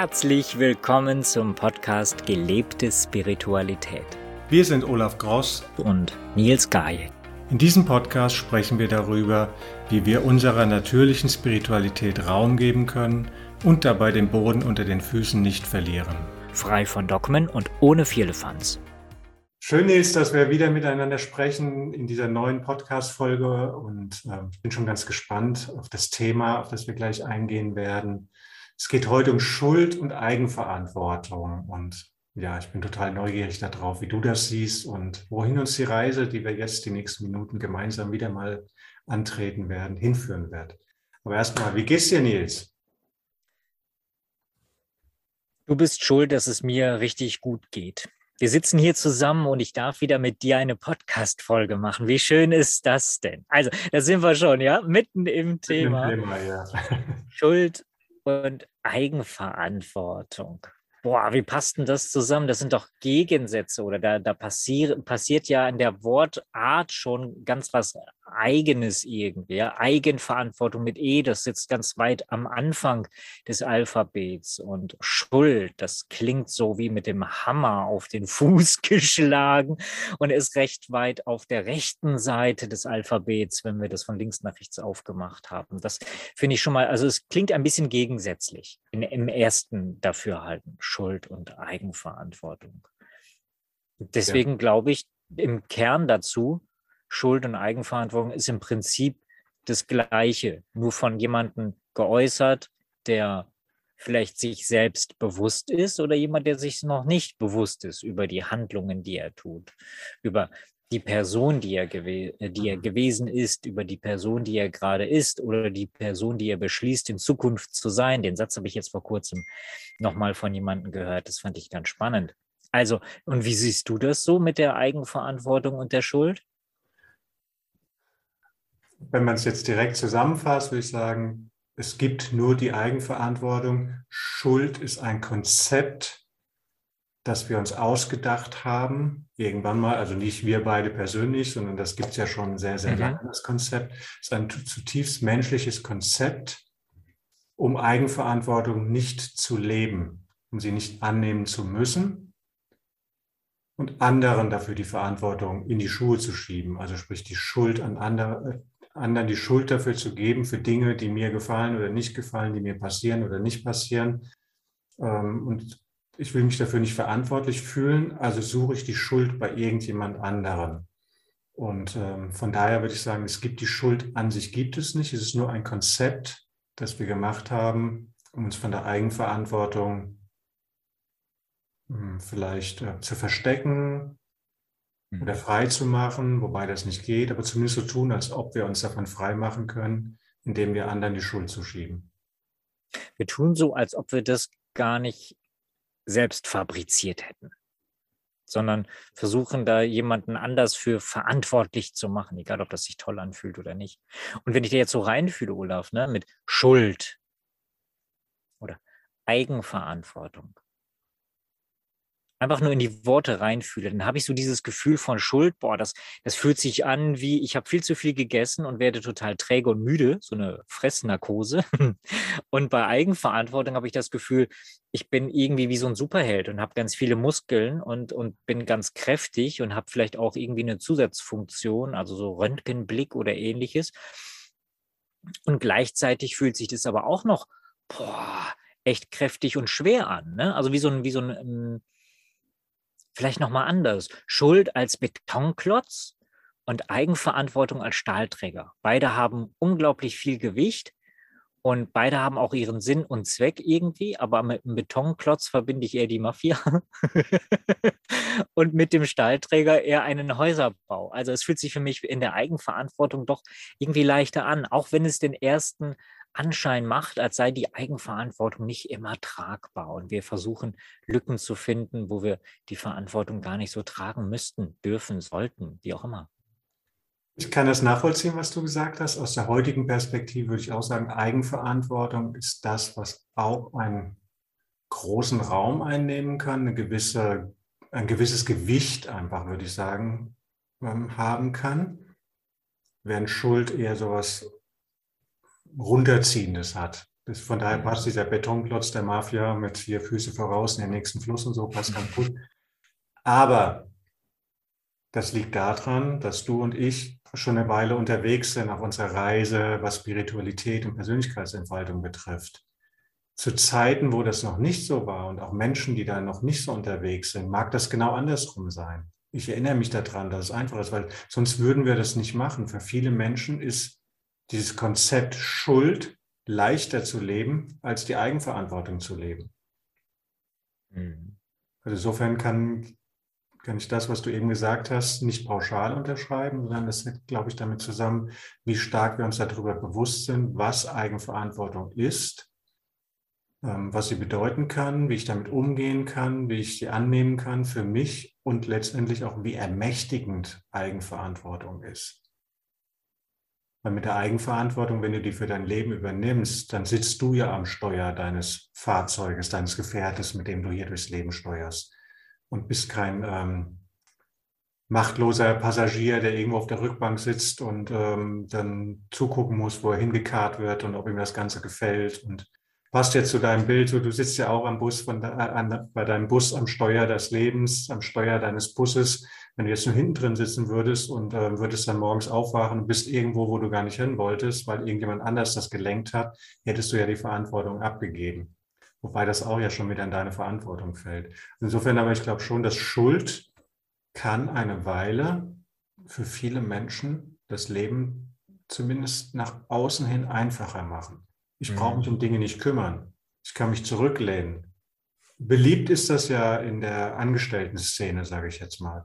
Herzlich willkommen zum Podcast Gelebte Spiritualität. Wir sind Olaf Gross und Nils Gajek. In diesem Podcast sprechen wir darüber, wie wir unserer natürlichen Spiritualität Raum geben können und dabei den Boden unter den Füßen nicht verlieren. Frei von Dogmen und ohne Firlefanz. Schön ist, dass wir wieder miteinander sprechen in dieser neuen Podcast-Folge und äh, ich bin schon ganz gespannt auf das Thema, auf das wir gleich eingehen werden. Es geht heute um Schuld und Eigenverantwortung und ja, ich bin total neugierig darauf, wie du das siehst und wohin uns die Reise, die wir jetzt die nächsten Minuten gemeinsam wieder mal antreten werden, hinführen wird. Aber erstmal, wie geht's dir, Nils? Du bist schuld, dass es mir richtig gut geht. Wir sitzen hier zusammen und ich darf wieder mit dir eine Podcast-Folge machen. Wie schön ist das denn? Also, da sind wir schon, ja, mitten im Thema. Im Thema ja. Schuld und Eigenverantwortung. Boah, wie passt denn das zusammen? Das sind doch Gegensätze oder da, da passier, passiert ja in der Wortart schon ganz was Eigenes irgendwie. Ja? Eigenverantwortung mit E, das sitzt ganz weit am Anfang des Alphabets. Und Schuld, das klingt so wie mit dem Hammer auf den Fuß geschlagen und ist recht weit auf der rechten Seite des Alphabets, wenn wir das von links nach rechts aufgemacht haben. Das finde ich schon mal, also es klingt ein bisschen gegensätzlich in, im ersten Dafürhalten. Schuld und Eigenverantwortung. Deswegen ja. glaube ich, im Kern dazu, Schuld und Eigenverantwortung ist im Prinzip das Gleiche, nur von jemandem geäußert, der vielleicht sich selbst bewusst ist oder jemand, der sich noch nicht bewusst ist über die Handlungen, die er tut, über die Person, die er, gew die er mhm. gewesen ist, über die Person, die er gerade ist oder die Person, die er beschließt, in Zukunft zu sein. Den Satz habe ich jetzt vor kurzem nochmal von jemandem gehört. Das fand ich ganz spannend. Also, und wie siehst du das so mit der Eigenverantwortung und der Schuld? Wenn man es jetzt direkt zusammenfasst, würde ich sagen, es gibt nur die Eigenverantwortung. Schuld ist ein Konzept, das wir uns ausgedacht haben, irgendwann mal, also nicht wir beide persönlich, sondern das gibt es ja schon sehr, sehr mhm. lange, das Konzept. Es ist ein zutiefst menschliches Konzept, um Eigenverantwortung nicht zu leben, um sie nicht annehmen zu müssen und anderen dafür die Verantwortung in die Schuhe zu schieben, also sprich die Schuld an andere, anderen die Schuld dafür zu geben für Dinge, die mir gefallen oder nicht gefallen, die mir passieren oder nicht passieren. Ähm, und ich will mich dafür nicht verantwortlich fühlen, also suche ich die Schuld bei irgendjemand anderem. Und ähm, von daher würde ich sagen, es gibt die Schuld an sich gibt es nicht. Es ist nur ein Konzept, das wir gemacht haben, um uns von der Eigenverantwortung hm, vielleicht äh, zu verstecken mhm. oder frei zu machen, wobei das nicht geht, aber zumindest so tun, als ob wir uns davon frei machen können, indem wir anderen die Schuld zuschieben. Wir tun so, als ob wir das gar nicht selbst fabriziert hätten, sondern versuchen da jemanden anders für verantwortlich zu machen, egal ob das sich toll anfühlt oder nicht. Und wenn ich dir jetzt so reinfühle, Olaf, ne, mit Schuld oder Eigenverantwortung, einfach nur in die Worte reinfühle, dann habe ich so dieses Gefühl von Schuld, boah, das, das fühlt sich an wie, ich habe viel zu viel gegessen und werde total träge und müde, so eine Fressnarkose. Und bei Eigenverantwortung habe ich das Gefühl, ich bin irgendwie wie so ein Superheld und habe ganz viele Muskeln und, und bin ganz kräftig und habe vielleicht auch irgendwie eine Zusatzfunktion, also so Röntgenblick oder ähnliches. Und gleichzeitig fühlt sich das aber auch noch, boah, echt kräftig und schwer an. Ne? Also wie so ein, wie so ein, ähm, vielleicht nochmal anders. Schuld als Betonklotz und Eigenverantwortung als Stahlträger. Beide haben unglaublich viel Gewicht und beide haben auch ihren Sinn und Zweck irgendwie, aber mit einem Betonklotz verbinde ich eher die Mafia und mit dem Stahlträger eher einen Häuserbau. Also es fühlt sich für mich in der Eigenverantwortung doch irgendwie leichter an, auch wenn es den ersten Anschein macht, als sei die Eigenverantwortung nicht immer tragbar. Und wir versuchen Lücken zu finden, wo wir die Verantwortung gar nicht so tragen müssten, dürfen, sollten, wie auch immer. Ich kann das nachvollziehen, was du gesagt hast. Aus der heutigen Perspektive würde ich auch sagen, Eigenverantwortung ist das, was auch einen großen Raum einnehmen kann, eine gewisse, ein gewisses Gewicht einfach, würde ich sagen, ähm, haben kann. Während Schuld eher so etwas Runterziehendes hat. Das, von daher passt dieser Betonklotz der Mafia mit vier Füße voraus in den nächsten Fluss und so, passt ganz gut. Aber das liegt daran, dass du und ich schon eine Weile unterwegs sind auf unserer Reise, was Spiritualität und Persönlichkeitsentfaltung betrifft. Zu Zeiten, wo das noch nicht so war und auch Menschen, die da noch nicht so unterwegs sind, mag das genau andersrum sein. Ich erinnere mich daran, dass es einfach ist, weil sonst würden wir das nicht machen. Für viele Menschen ist dieses Konzept Schuld leichter zu leben, als die Eigenverantwortung zu leben. Mhm. Also insofern kann, kann ich das, was du eben gesagt hast, nicht pauschal unterschreiben, sondern das hängt, glaube ich, damit zusammen, wie stark wir uns darüber bewusst sind, was Eigenverantwortung ist, ähm, was sie bedeuten kann, wie ich damit umgehen kann, wie ich sie annehmen kann für mich und letztendlich auch, wie ermächtigend Eigenverantwortung ist. Weil mit der Eigenverantwortung, wenn du die für dein Leben übernimmst, dann sitzt du ja am Steuer deines Fahrzeuges, deines Gefährtes, mit dem du hier durchs Leben steuerst. Und bist kein ähm, machtloser Passagier, der irgendwo auf der Rückbank sitzt und ähm, dann zugucken muss, wo er hingekarrt wird und ob ihm das Ganze gefällt. Und passt jetzt zu deinem Bild, du sitzt ja auch am Bus von, an, bei deinem Bus am Steuer des Lebens, am Steuer deines Busses wenn du jetzt nur hinten drin sitzen würdest und äh, würdest dann morgens aufwachen und bist irgendwo, wo du gar nicht hin wolltest, weil irgendjemand anders das gelenkt hat, hättest du ja die Verantwortung abgegeben. Wobei das auch ja schon wieder in deine Verantwortung fällt. Insofern aber ich glaube schon, dass Schuld kann eine Weile für viele Menschen das Leben zumindest nach außen hin einfacher machen. Ich brauche mich mhm. um Dinge nicht kümmern. Ich kann mich zurücklehnen. Beliebt ist das ja in der Angestellten-Szene, sage ich jetzt mal.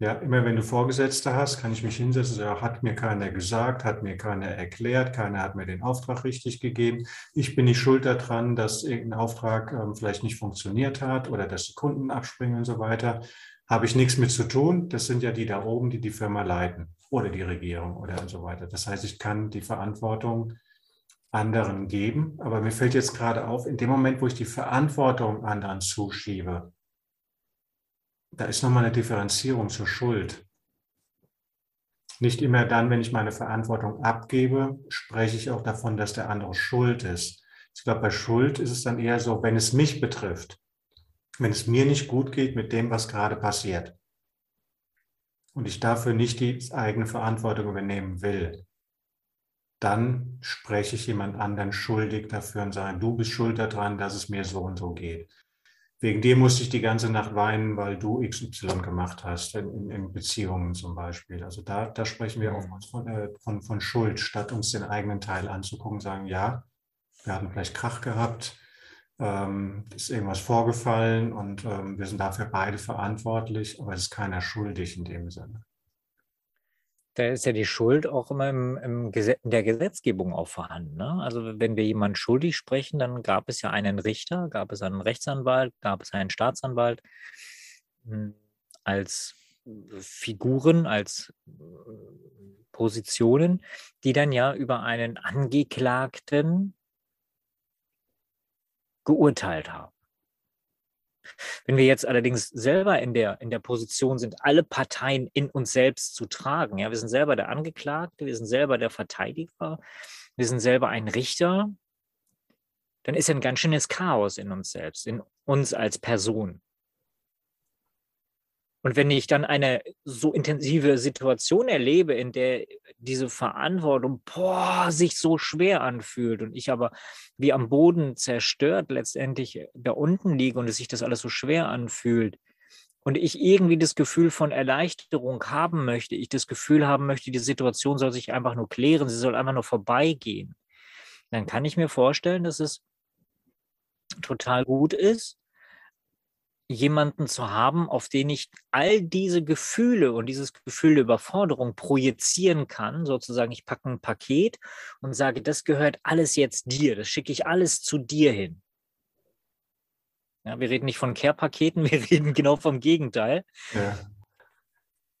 Ja, immer wenn du Vorgesetzte hast, kann ich mich hinsetzen und sagen, hat mir keiner gesagt, hat mir keiner erklärt, keiner hat mir den Auftrag richtig gegeben. Ich bin nicht schuld daran, dass irgendein Auftrag ähm, vielleicht nicht funktioniert hat oder dass die Kunden abspringen und so weiter. Habe ich nichts mit zu tun. Das sind ja die da oben, die die Firma leiten oder die Regierung oder so weiter. Das heißt, ich kann die Verantwortung anderen geben. Aber mir fällt jetzt gerade auf, in dem Moment, wo ich die Verantwortung anderen zuschiebe, da ist nochmal eine Differenzierung zur Schuld. Nicht immer dann, wenn ich meine Verantwortung abgebe, spreche ich auch davon, dass der andere schuld ist. Ich glaube, bei Schuld ist es dann eher so, wenn es mich betrifft, wenn es mir nicht gut geht mit dem, was gerade passiert und ich dafür nicht die eigene Verantwortung übernehmen will, dann spreche ich jemand anderen schuldig dafür und sage, du bist schuld daran, dass es mir so und so geht wegen dir musste ich die ganze Nacht weinen, weil du XY gemacht hast, in, in Beziehungen zum Beispiel. Also da, da sprechen wir oftmals von, äh, von, von Schuld, statt uns den eigenen Teil anzugucken, sagen, ja, wir hatten vielleicht Krach gehabt, ähm, ist irgendwas vorgefallen und ähm, wir sind dafür beide verantwortlich, aber es ist keiner schuldig in dem Sinne da ist ja die Schuld auch immer im, im in der Gesetzgebung auch vorhanden. Ne? Also wenn wir jemanden schuldig sprechen, dann gab es ja einen Richter, gab es einen Rechtsanwalt, gab es einen Staatsanwalt hm, als Figuren, als äh, Positionen, die dann ja über einen Angeklagten geurteilt haben. Wenn wir jetzt allerdings selber in der, in der Position sind, alle Parteien in uns selbst zu tragen, ja, wir sind selber der Angeklagte, wir sind selber der Verteidiger, wir sind selber ein Richter, dann ist ein ganz schönes Chaos in uns selbst, in uns als Person. Und wenn ich dann eine so intensive Situation erlebe, in der diese Verantwortung boah, sich so schwer anfühlt und ich aber wie am Boden zerstört letztendlich da unten liege und es sich das alles so schwer anfühlt und ich irgendwie das Gefühl von Erleichterung haben möchte, ich das Gefühl haben möchte, die Situation soll sich einfach nur klären, sie soll einfach nur vorbeigehen, dann kann ich mir vorstellen, dass es total gut ist, jemanden zu haben, auf den ich all diese Gefühle und dieses Gefühl der Überforderung projizieren kann. Sozusagen, ich packe ein Paket und sage, das gehört alles jetzt dir, das schicke ich alles zu dir hin. Ja, wir reden nicht von Care-Paketen, wir reden genau vom Gegenteil. Ja.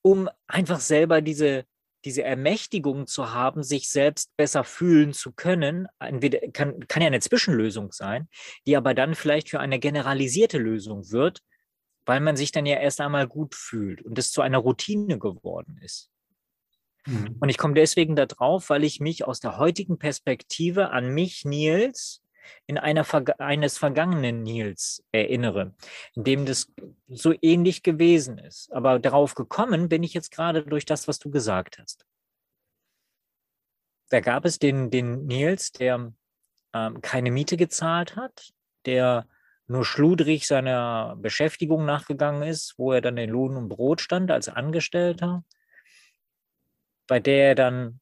Um einfach selber diese, diese Ermächtigung zu haben, sich selbst besser fühlen zu können, entweder kann, kann ja eine Zwischenlösung sein, die aber dann vielleicht für eine generalisierte Lösung wird, weil man sich dann ja erst einmal gut fühlt und es zu einer Routine geworden ist. Mhm. Und ich komme deswegen da drauf, weil ich mich aus der heutigen Perspektive an mich, Nils, in einer eines vergangenen Nils erinnere, in dem das so ähnlich gewesen ist. Aber darauf gekommen bin ich jetzt gerade durch das, was du gesagt hast. Da gab es den, den Nils, der ähm, keine Miete gezahlt hat, der nur schludrig seiner Beschäftigung nachgegangen ist, wo er dann in Lohn und Brot stand als Angestellter, bei der er dann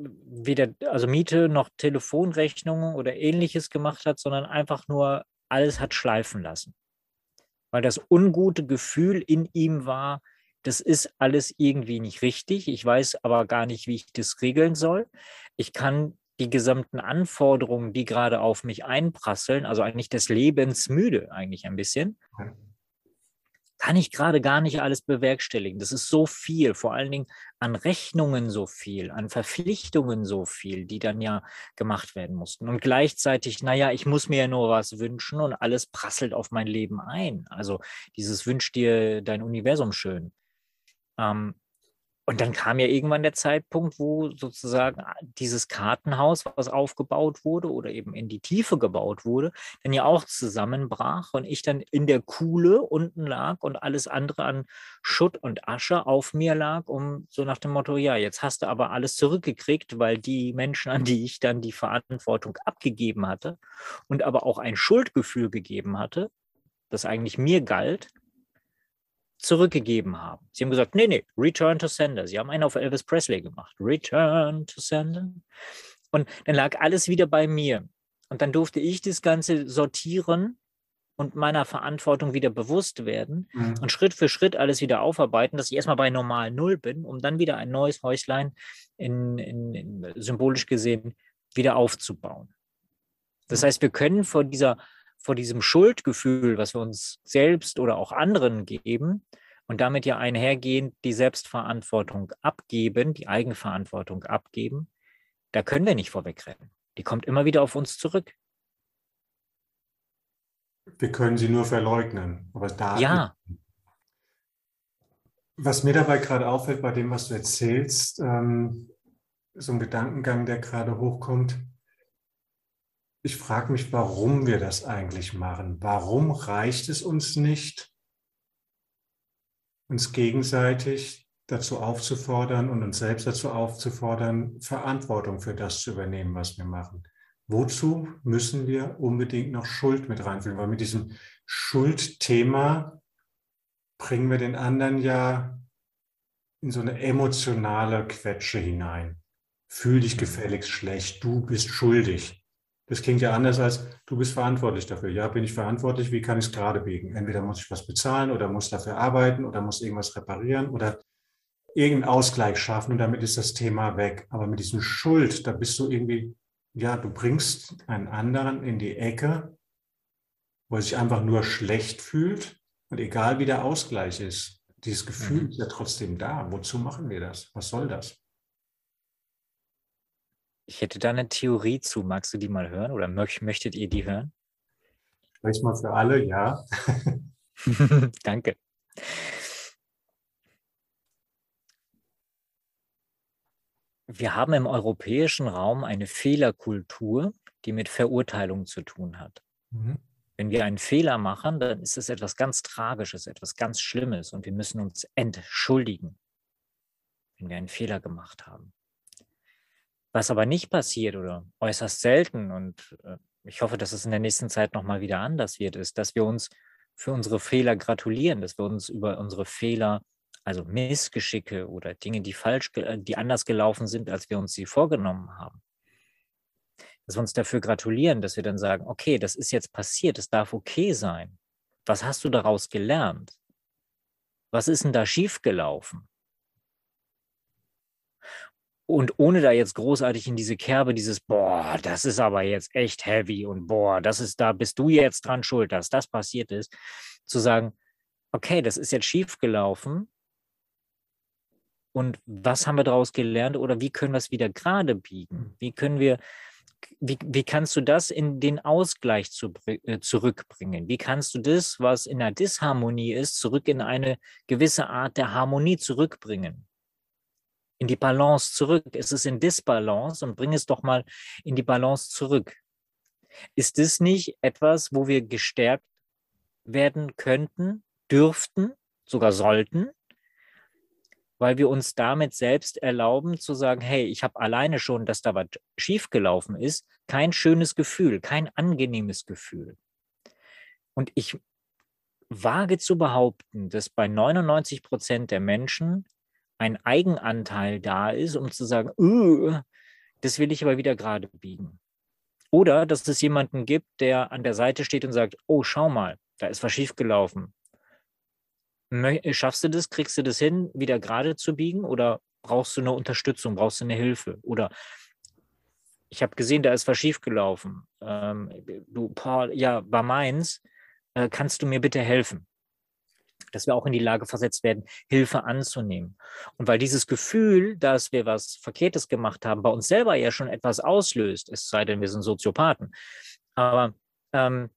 weder also Miete noch Telefonrechnungen oder ähnliches gemacht hat, sondern einfach nur alles hat schleifen lassen. Weil das ungute Gefühl in ihm war, das ist alles irgendwie nicht richtig. Ich weiß aber gar nicht, wie ich das regeln soll. Ich kann die gesamten Anforderungen, die gerade auf mich einprasseln, also eigentlich des Lebens müde eigentlich ein bisschen, kann ich gerade gar nicht alles bewerkstelligen. Das ist so viel, vor allen Dingen an Rechnungen so viel, an Verpflichtungen so viel, die dann ja gemacht werden mussten. Und gleichzeitig, naja, ich muss mir ja nur was wünschen und alles prasselt auf mein Leben ein. Also dieses Wünsch dir dein Universum schön. Ähm, und dann kam ja irgendwann der Zeitpunkt, wo sozusagen ah, dieses Kartenhaus, was aufgebaut wurde oder eben in die Tiefe gebaut wurde, dann ja auch zusammenbrach und ich dann in der Kuhle unten lag und alles andere an Schutt und Asche auf mir lag, um so nach dem Motto, ja, jetzt hast du aber alles zurückgekriegt, weil die Menschen, an die ich dann die Verantwortung abgegeben hatte und aber auch ein Schuldgefühl gegeben hatte, das eigentlich mir galt, zurückgegeben haben. Sie haben gesagt, nee, nee, return to sender. Sie haben einen auf Elvis Presley gemacht. Return to sender. Und dann lag alles wieder bei mir. Und dann durfte ich das Ganze sortieren und meiner Verantwortung wieder bewusst werden mhm. und Schritt für Schritt alles wieder aufarbeiten, dass ich erstmal bei normal Null bin, um dann wieder ein neues Häuslein in, in, in symbolisch gesehen wieder aufzubauen. Das heißt, wir können vor dieser vor diesem Schuldgefühl, was wir uns selbst oder auch anderen geben und damit ja einhergehend die Selbstverantwortung abgeben, die Eigenverantwortung abgeben, da können wir nicht vorwegrennen. Die kommt immer wieder auf uns zurück. Wir können sie nur verleugnen. Aber da. Ja. Was mir dabei gerade auffällt bei dem, was du erzählst, ähm, so ein Gedankengang, der gerade hochkommt, ich frage mich, warum wir das eigentlich machen. Warum reicht es uns nicht, uns gegenseitig dazu aufzufordern und uns selbst dazu aufzufordern, Verantwortung für das zu übernehmen, was wir machen? Wozu müssen wir unbedingt noch Schuld mit reinführen? Weil mit diesem Schuldthema bringen wir den anderen ja in so eine emotionale Quetsche hinein. Fühl dich gefälligst schlecht, du bist schuldig. Das klingt ja anders als, du bist verantwortlich dafür. Ja, bin ich verantwortlich, wie kann ich es gerade biegen? Entweder muss ich was bezahlen oder muss dafür arbeiten oder muss irgendwas reparieren oder irgendeinen Ausgleich schaffen und damit ist das Thema weg. Aber mit diesem Schuld, da bist du irgendwie, ja, du bringst einen anderen in die Ecke, wo er sich einfach nur schlecht fühlt und egal wie der Ausgleich ist, dieses Gefühl mhm. ist ja trotzdem da. Wozu machen wir das? Was soll das? Ich hätte da eine Theorie zu. Magst du die mal hören oder möchtet ihr die hören? Sprich mal für alle, ja. Danke. Wir haben im europäischen Raum eine Fehlerkultur, die mit Verurteilung zu tun hat. Mhm. Wenn wir einen Fehler machen, dann ist es etwas ganz Tragisches, etwas ganz Schlimmes und wir müssen uns entschuldigen, wenn wir einen Fehler gemacht haben. Was aber nicht passiert oder äußerst selten und äh, ich hoffe, dass es in der nächsten Zeit nochmal wieder anders wird, ist, dass wir uns für unsere Fehler gratulieren, dass wir uns über unsere Fehler, also Missgeschicke oder Dinge, die falsch, äh, die anders gelaufen sind, als wir uns sie vorgenommen haben, dass wir uns dafür gratulieren, dass wir dann sagen, okay, das ist jetzt passiert, es darf okay sein. Was hast du daraus gelernt? Was ist denn da schiefgelaufen? Und ohne da jetzt großartig in diese Kerbe, dieses, boah, das ist aber jetzt echt heavy und boah, das ist, da bist du jetzt dran schuld, dass das passiert ist, zu sagen, okay, das ist jetzt schief gelaufen. Und was haben wir daraus gelernt oder wie können wir es wieder gerade biegen? Wie können wir, wie, wie kannst du das in den Ausgleich zu, äh, zurückbringen? Wie kannst du das, was in der Disharmonie ist, zurück in eine gewisse Art der Harmonie zurückbringen? In die Balance zurück. Es ist in Disbalance und bring es doch mal in die Balance zurück. Ist das nicht etwas, wo wir gestärkt werden könnten, dürften, sogar sollten, weil wir uns damit selbst erlauben zu sagen, hey, ich habe alleine schon, dass da was schiefgelaufen ist, kein schönes Gefühl, kein angenehmes Gefühl. Und ich wage zu behaupten, dass bei 99 Prozent der Menschen ein Eigenanteil da ist, um zu sagen, uh, das will ich aber wieder gerade biegen. Oder dass es jemanden gibt, der an der Seite steht und sagt, oh, schau mal, da ist was schiefgelaufen. Schaffst du das? Kriegst du das hin, wieder gerade zu biegen? Oder brauchst du eine Unterstützung? Brauchst du eine Hilfe? Oder ich habe gesehen, da ist was schiefgelaufen. Ähm, du, Paul, ja, war meins. Äh, kannst du mir bitte helfen? Dass wir auch in die Lage versetzt werden, Hilfe anzunehmen. Und weil dieses Gefühl, dass wir was Verkehrtes gemacht haben, bei uns selber ja schon etwas auslöst, es sei denn, wir sind Soziopathen, aber ähm,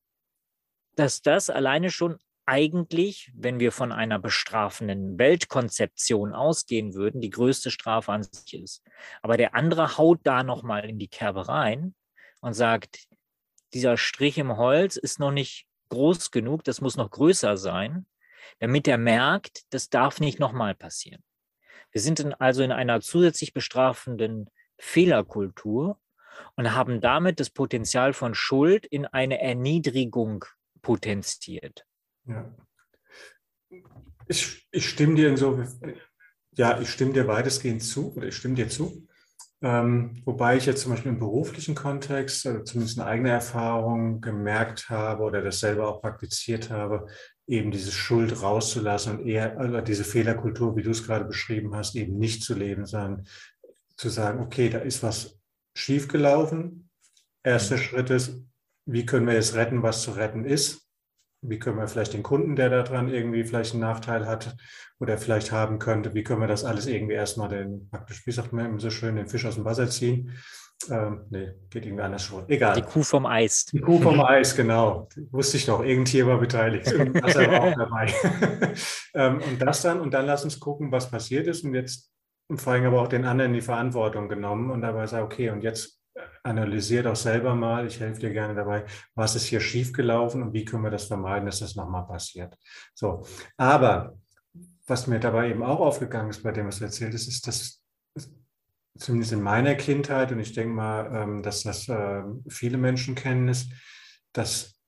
dass das alleine schon eigentlich, wenn wir von einer bestrafenden Weltkonzeption ausgehen würden, die größte Strafe an sich ist. Aber der andere haut da nochmal in die Kerbe rein und sagt, dieser Strich im Holz ist noch nicht groß genug, das muss noch größer sein damit er merkt, das darf nicht nochmal passieren. Wir sind also in einer zusätzlich bestrafenden Fehlerkultur und haben damit das Potenzial von Schuld in eine Erniedrigung potenziert. Ja. Ich, ich stimme dir so, ja, ich stimme dir weitestgehend zu, oder ich stimme dir zu. Ähm, wobei ich jetzt zum Beispiel im beruflichen Kontext, also zumindest eine eigene Erfahrung gemerkt habe oder das selber auch praktiziert habe, eben diese Schuld rauszulassen und eher also diese Fehlerkultur, wie du es gerade beschrieben hast, eben nicht zu leben, sondern zu sagen, okay, da ist was schiefgelaufen. Erster mhm. Schritt ist, wie können wir es retten, was zu retten ist? Wie können wir vielleicht den Kunden, der daran irgendwie vielleicht einen Nachteil hat oder vielleicht haben könnte, wie können wir das alles irgendwie erstmal den, praktisch, wie sagt man so schön, den Fisch aus dem Wasser ziehen? Ähm, nee, geht irgendwie anders schon. Egal. Die Kuh vom Eis. Die Kuh vom Eis, genau. Wusste ich doch, Tier war beteiligt. Das war auch dabei. ähm, und das dann, und dann lass uns gucken, was passiert ist. Und jetzt und vor allem aber auch den anderen die Verantwortung genommen und dabei sagen, okay, und jetzt analysier doch selber mal, ich helfe dir gerne dabei, was ist hier schiefgelaufen und wie können wir das vermeiden, dass das nochmal passiert. So, aber was mir dabei eben auch aufgegangen ist bei dem, was du erzählt hast, ist, dass zumindest in meiner Kindheit, und ich denke mal, ähm, dass das ähm, viele Menschen kennen, ist, dass,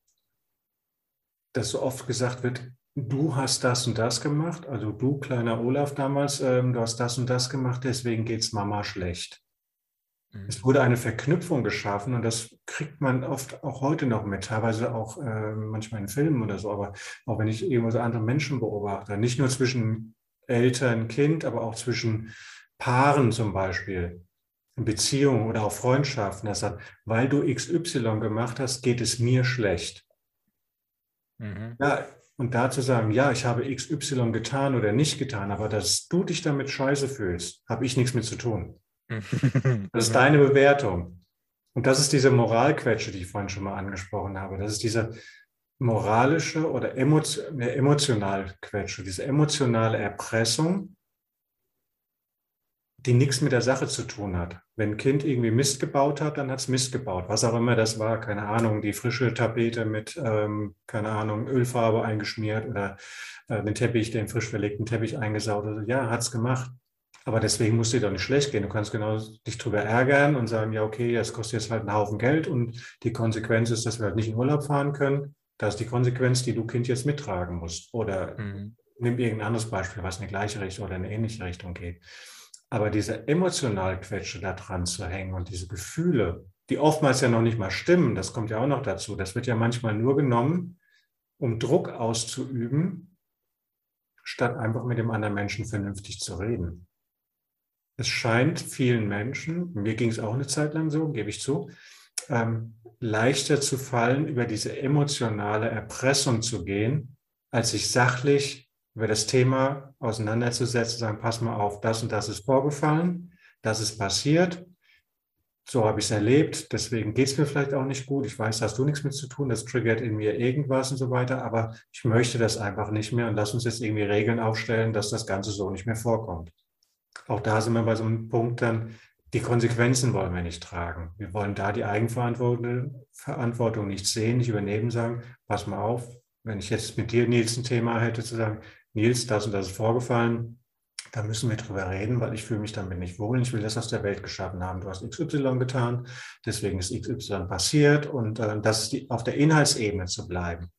dass so oft gesagt wird, du hast das und das gemacht, also du kleiner Olaf damals, ähm, du hast das und das gemacht, deswegen geht es Mama schlecht. Mhm. Es wurde eine Verknüpfung geschaffen und das kriegt man oft auch heute noch mit, teilweise auch manchmal in Filmen oder so, aber auch wenn ich irgendwo so andere Menschen beobachte, nicht nur zwischen Eltern, Kind, aber auch zwischen Paaren zum Beispiel, in Beziehungen oder auch Freundschaften, das hat, weil du XY gemacht hast, geht es mir schlecht. Mhm. Ja, und da zu sagen, ja, ich habe XY getan oder nicht getan, aber dass du dich damit scheiße fühlst, habe ich nichts mit zu tun. Das ist deine Bewertung. Und das ist diese Moralquetsche, die ich vorhin schon mal angesprochen habe. Das ist diese moralische oder emotional Quetsche, diese emotionale Erpressung, die nichts mit der Sache zu tun hat. Wenn ein Kind irgendwie Mist gebaut hat, dann hat es Mist gebaut. Was auch immer das war, keine Ahnung, die frische Tapete mit, ähm, keine Ahnung, Ölfarbe eingeschmiert oder äh, den Teppich, den frisch verlegten Teppich eingesaut. Also, ja, hat es gemacht. Aber deswegen muss dir doch nicht schlecht gehen. Du kannst genau dich drüber ärgern und sagen, ja, okay, das kostet jetzt halt einen Haufen Geld und die Konsequenz ist, dass wir halt nicht in Urlaub fahren können. Das ist die Konsequenz, die du Kind jetzt mittragen musst. Oder mhm. nimm irgendein anderes Beispiel, was in die gleiche Richtung oder in eine ähnliche Richtung geht. Aber diese emotional Quetsche da dran zu hängen und diese Gefühle, die oftmals ja noch nicht mal stimmen, das kommt ja auch noch dazu. Das wird ja manchmal nur genommen, um Druck auszuüben, statt einfach mit dem anderen Menschen vernünftig zu reden. Es scheint vielen Menschen, mir ging es auch eine Zeit lang so, gebe ich zu, ähm, leichter zu fallen, über diese emotionale Erpressung zu gehen, als sich sachlich über das Thema auseinanderzusetzen, sagen, pass mal auf, das und das ist vorgefallen, das ist passiert, so habe ich es erlebt, deswegen geht es mir vielleicht auch nicht gut. Ich weiß, hast du nichts mit zu tun, das triggert in mir irgendwas und so weiter, aber ich möchte das einfach nicht mehr und lass uns jetzt irgendwie Regeln aufstellen, dass das Ganze so nicht mehr vorkommt. auch da sind wir bei so einem Punkt dann, die Konsequenzen wollen wir nicht tragen. Wir wollen da die Eigenverantwortung nicht sehen, nicht übernehmen, sagen, pass mal auf, wenn ich jetzt mit dir, Nils, ein Thema hätte, zu sagen, Nils, das und das ist vorgefallen, da müssen wir drüber reden, weil ich fühle mich damit nicht wohl. Ich will das aus der Welt geschaffen haben. Du hast XY getan, deswegen ist XY passiert und äh, das ist die, auf der Inhaltsebene zu bleiben.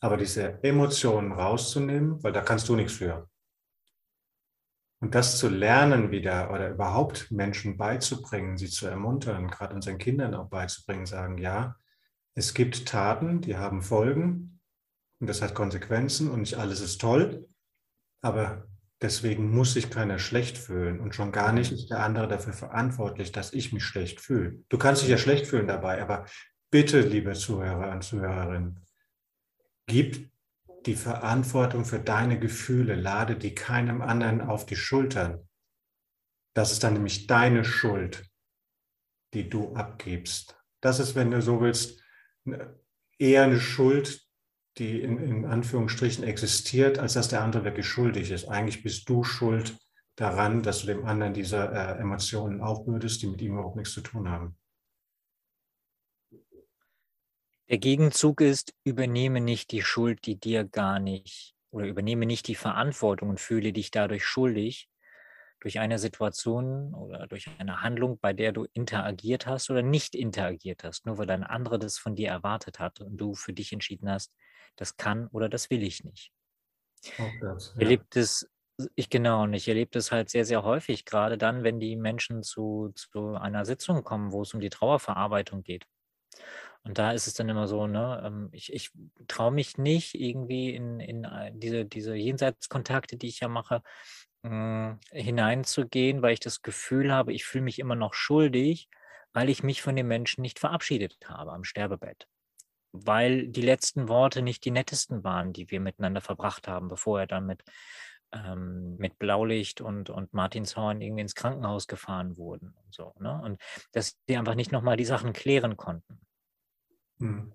Aber diese Emotionen rauszunehmen, weil da kannst du nichts für. Und das zu lernen wieder oder überhaupt Menschen beizubringen, sie zu ermuntern, gerade unseren Kindern auch beizubringen, sagen, ja, es gibt Taten, die haben Folgen und das hat Konsequenzen und nicht alles ist toll, aber Deswegen muss sich keiner schlecht fühlen und schon gar nicht ist der andere dafür verantwortlich, dass ich mich schlecht fühle. Du kannst dich ja schlecht fühlen dabei, aber bitte, liebe Zuhörer und Zuhörerinnen, gib die Verantwortung für deine Gefühle, lade die keinem anderen auf die Schultern. Das ist dann nämlich deine Schuld, die du abgibst. Das ist, wenn du so willst, eher eine Schuld, die in, in Anführungsstrichen existiert, als dass der andere wirklich schuldig ist. Eigentlich bist du schuld daran, dass du dem anderen diese äh, Emotionen aufbürdest, die mit ihm überhaupt nichts zu tun haben. Der Gegenzug ist, übernehme nicht die Schuld, die dir gar nicht, oder übernehme nicht die Verantwortung und fühle dich dadurch schuldig durch eine Situation oder durch eine Handlung, bei der du interagiert hast oder nicht interagiert hast, nur weil ein anderer das von dir erwartet hat und du für dich entschieden hast, das kann oder das will ich nicht. Das, ja. Erlebt es, ich genau, und ich erlebe das halt sehr, sehr häufig, gerade dann, wenn die Menschen zu, zu einer Sitzung kommen, wo es um die Trauerverarbeitung geht. Und da ist es dann immer so, ne, ähm, ich, ich traue mich nicht irgendwie in, in äh, diese, diese Jenseitskontakte, die ich ja mache, mh, hineinzugehen, weil ich das Gefühl habe, ich fühle mich immer noch schuldig, weil ich mich von den Menschen nicht verabschiedet habe am Sterbebett weil die letzten Worte nicht die nettesten waren, die wir miteinander verbracht haben, bevor er dann mit, ähm, mit Blaulicht und, und Martinshorn irgendwie ins Krankenhaus gefahren wurden und so. Ne? Und dass sie einfach nicht nochmal die Sachen klären konnten. Hm.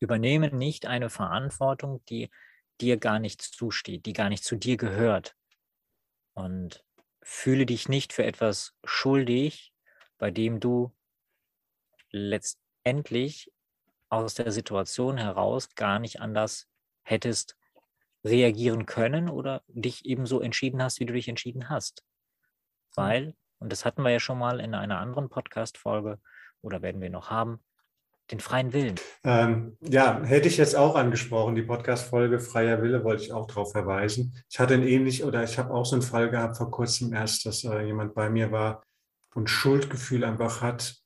Übernehme nicht eine Verantwortung, die dir gar nicht zusteht, die gar nicht zu dir gehört. Und fühle dich nicht für etwas schuldig, bei dem du letztendlich aus der Situation heraus gar nicht anders hättest reagieren können oder dich eben so entschieden hast, wie du dich entschieden hast. Weil, und das hatten wir ja schon mal in einer anderen Podcast-Folge oder werden wir noch haben, den freien Willen. Ähm, ja, hätte ich jetzt auch angesprochen, die Podcast-Folge Freier Wille, wollte ich auch darauf verweisen. Ich hatte ein ähnlich oder ich habe auch so einen Fall gehabt vor kurzem erst, dass äh, jemand bei mir war und Schuldgefühl einfach hat,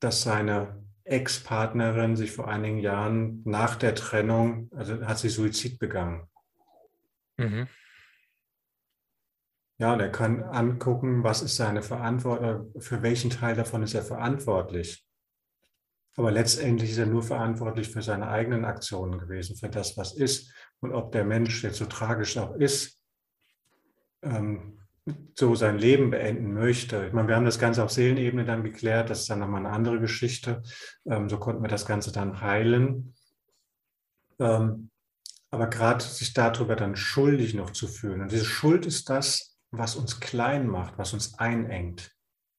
dass seine Ex-Partnerin sich vor einigen Jahren nach der Trennung, also hat sie Suizid begangen. Mhm. Ja, und er kann angucken, was ist seine Verantwortung, für welchen Teil davon ist er verantwortlich. Aber letztendlich ist er nur verantwortlich für seine eigenen Aktionen gewesen, für das, was ist. Und ob der Mensch jetzt so tragisch auch ist, ähm, so sein Leben beenden möchte. Ich meine, wir haben das Ganze auf Seelenebene dann geklärt, das ist dann nochmal eine andere Geschichte. Ähm, so konnten wir das Ganze dann heilen. Ähm, aber gerade sich darüber dann schuldig noch zu fühlen. Und diese Schuld ist das, was uns klein macht, was uns einengt.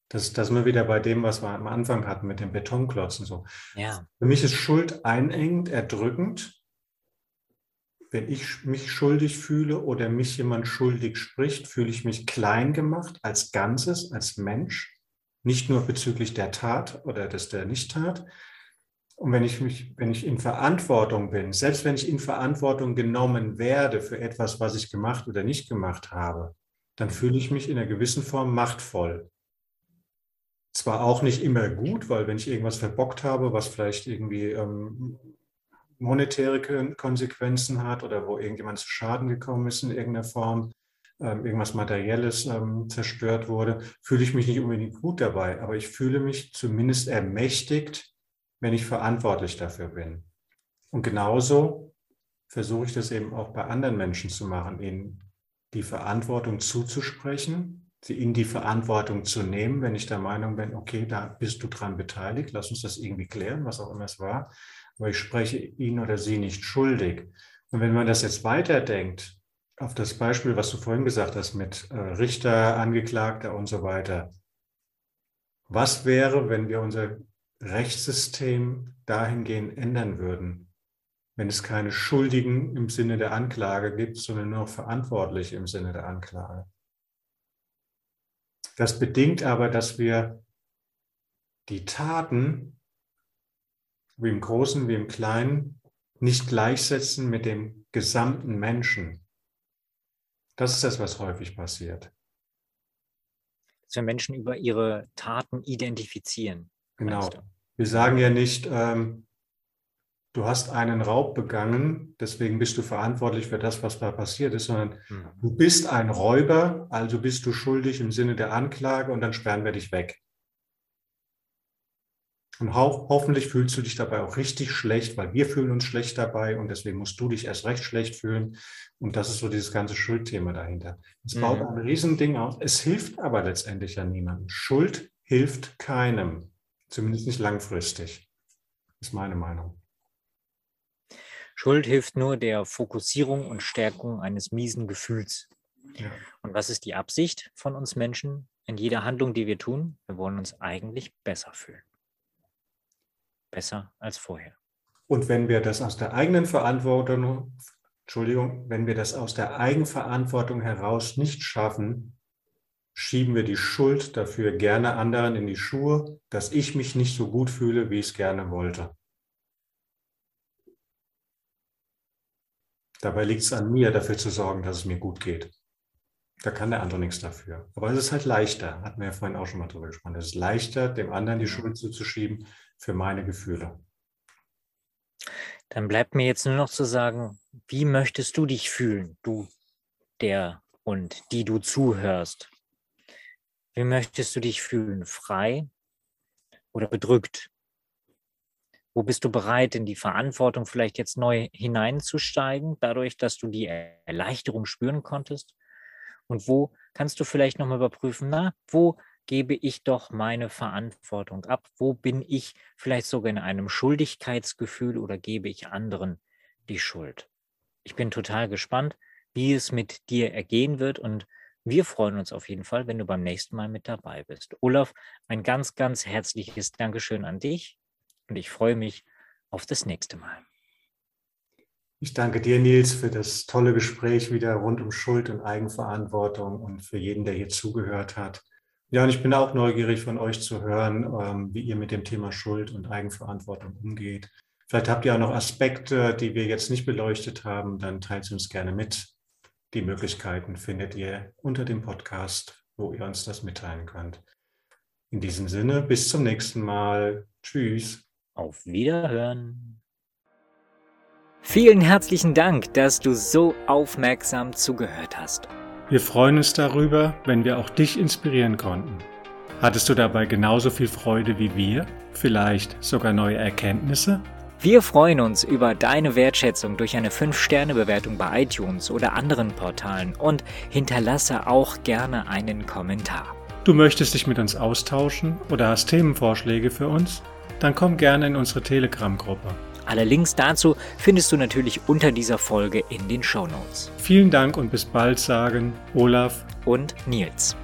Das, das sind wir wieder bei dem, was wir am Anfang hatten mit den Betonklotzen. So. Ja. Für mich ist Schuld einengend, erdrückend wenn ich mich schuldig fühle oder mich jemand schuldig spricht, fühle ich mich klein gemacht als Ganzes, als Mensch, nicht nur bezüglich der Tat oder des der Nichttat. Und wenn ich mich, wenn ich in Verantwortung bin, selbst wenn ich in Verantwortung genommen werde für etwas, was ich gemacht oder nicht gemacht habe, dann fühle ich mich in einer gewissen Form machtvoll. Zwar auch nicht immer gut, weil wenn ich irgendwas verbockt habe, was vielleicht irgendwie ähm, monetäre Konsequenzen hat oder wo irgendjemand zu Schaden gekommen ist in irgendeiner Form, ähm, irgendwas Materielles ähm, zerstört wurde, fühle ich mich nicht unbedingt gut dabei, aber ich fühle mich zumindest ermächtigt, wenn ich verantwortlich dafür bin. Und genauso versuche ich das eben auch bei anderen Menschen zu machen, ihnen die Verantwortung zuzusprechen, sie in die Verantwortung zu nehmen, wenn ich der Meinung bin, okay, da bist du dran beteiligt, lass uns das irgendwie klären, was auch immer es war aber ich spreche ihn oder sie nicht schuldig. Und wenn man das jetzt weiterdenkt, auf das Beispiel, was du vorhin gesagt hast, mit äh, Richter, Angeklagter und so weiter. Was wäre, wenn wir unser Rechtssystem dahingehend ändern würden, wenn es keine Schuldigen im Sinne der Anklage gibt, sondern nur Verantwortliche im Sinne der Anklage? Das bedingt aber, dass wir die Taten, wie im Großen wie im Kleinen, nicht gleichsetzen mit dem gesamten Menschen. Das ist das, was häufig passiert. Dass wir Menschen über ihre Taten identifizieren. Genau. Wir sagen ja nicht, ähm, du hast einen Raub begangen, deswegen bist du verantwortlich für das, was da passiert ist, sondern mhm. du bist ein Räuber, also bist du schuldig im Sinne der Anklage und dann sperren wir dich weg. Und ho hoffentlich fühlst du dich dabei auch richtig schlecht, weil wir fühlen uns schlecht dabei und deswegen musst du dich erst recht schlecht fühlen. Und das ist so dieses ganze Schuldthema dahinter. Es mhm. baut ein Riesending aus. Es hilft aber letztendlich ja niemandem. Schuld hilft keinem, zumindest nicht langfristig. Ist meine Meinung. Schuld hilft nur der Fokussierung und Stärkung eines miesen Gefühls. Ja. Und was ist die Absicht von uns Menschen in jeder Handlung, die wir tun? Wir wollen uns eigentlich besser fühlen besser als vorher. Und wenn wir das aus der eigenen Verantwortung, Entschuldigung, wenn wir das aus der Eigenverantwortung heraus nicht schaffen, schieben wir die Schuld dafür gerne anderen in die Schuhe, dass ich mich nicht so gut fühle, wie ich es gerne wollte. Dabei liegt es an mir, dafür zu sorgen, dass es mir gut geht. Da kann der andere nichts dafür. Aber es ist halt leichter, hatten wir ja vorhin auch schon mal drüber gesprochen. Es ist leichter, dem anderen die Schuld zuzuschieben, für meine Gefühle. Dann bleibt mir jetzt nur noch zu sagen, wie möchtest du dich fühlen, du, der und die du zuhörst? Wie möchtest du dich fühlen? Frei oder bedrückt? Wo bist du bereit, in die Verantwortung vielleicht jetzt neu hineinzusteigen, dadurch, dass du die Erleichterung spüren konntest? Und wo kannst du vielleicht nochmal überprüfen, na, wo gebe ich doch meine Verantwortung ab? Wo bin ich vielleicht sogar in einem Schuldigkeitsgefühl oder gebe ich anderen die Schuld? Ich bin total gespannt, wie es mit dir ergehen wird und wir freuen uns auf jeden Fall, wenn du beim nächsten Mal mit dabei bist. Olaf, ein ganz, ganz herzliches Dankeschön an dich und ich freue mich auf das nächste Mal. Ich danke dir, Nils, für das tolle Gespräch wieder rund um Schuld und Eigenverantwortung und für jeden, der hier zugehört hat. Ja, und ich bin auch neugierig von euch zu hören, ähm, wie ihr mit dem Thema Schuld und Eigenverantwortung umgeht. Vielleicht habt ihr auch noch Aspekte, die wir jetzt nicht beleuchtet haben, dann teilt sie uns gerne mit. Die Möglichkeiten findet ihr unter dem Podcast, wo ihr uns das mitteilen könnt. In diesem Sinne, bis zum nächsten Mal. Tschüss. Auf Wiederhören. Vielen herzlichen Dank, dass du so aufmerksam zugehört hast. Wir freuen uns darüber, wenn wir auch dich inspirieren konnten. Hattest du dabei genauso viel Freude wie wir? Vielleicht sogar neue Erkenntnisse? Wir freuen uns über deine Wertschätzung durch eine 5-Sterne-Bewertung bei iTunes oder anderen Portalen und hinterlasse auch gerne einen Kommentar. Du möchtest dich mit uns austauschen oder hast Themenvorschläge für uns? Dann komm gerne in unsere Telegram-Gruppe. Alle Links dazu findest du natürlich unter dieser Folge in den Show Notes. Vielen Dank und bis bald sagen Olaf und Nils.